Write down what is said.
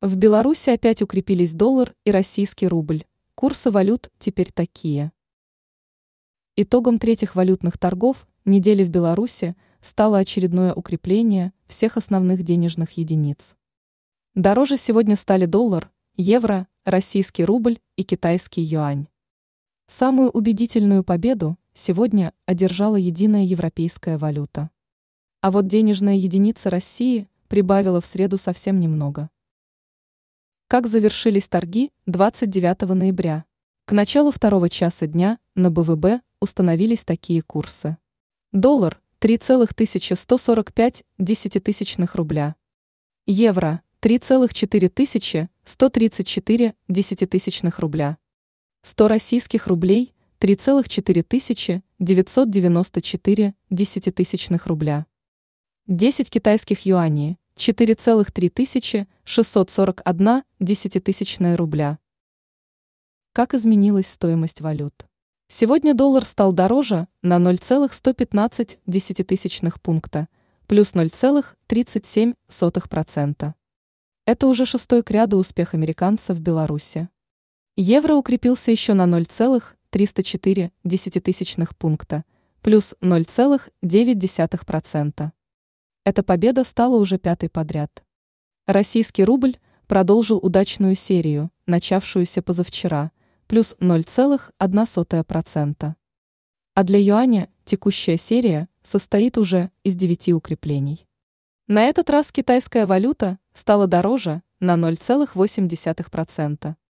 В Беларуси опять укрепились доллар и российский рубль. Курсы валют теперь такие. Итогом третьих валютных торгов недели в Беларуси стало очередное укрепление всех основных денежных единиц. Дороже сегодня стали доллар, евро, российский рубль и китайский юань. Самую убедительную победу сегодня одержала единая европейская валюта. А вот денежная единица России прибавила в среду совсем немного. Как завершились торги 29 ноября? К началу второго часа дня на БВБ установились такие курсы. Доллар 3,1145 десятитысячных рубля. Евро 3,4134 десятитысячных рубля. 100 российских рублей 3,4994 десятитысячных рубля. 10 китайских юаней 4,3641 десятитысячная рубля. Как изменилась стоимость валют? Сегодня доллар стал дороже на 0,115 десятитысячных пункта, плюс 0,37%. Это уже шестой к ряду успех американцев в Беларуси. Евро укрепился еще на 0,304 десятитысячных пункта, плюс 0,9%. Эта победа стала уже пятой подряд. Российский рубль продолжил удачную серию, начавшуюся позавчера, плюс 0,1%. А для юаня текущая серия состоит уже из 9 укреплений. На этот раз китайская валюта стала дороже на 0,8%.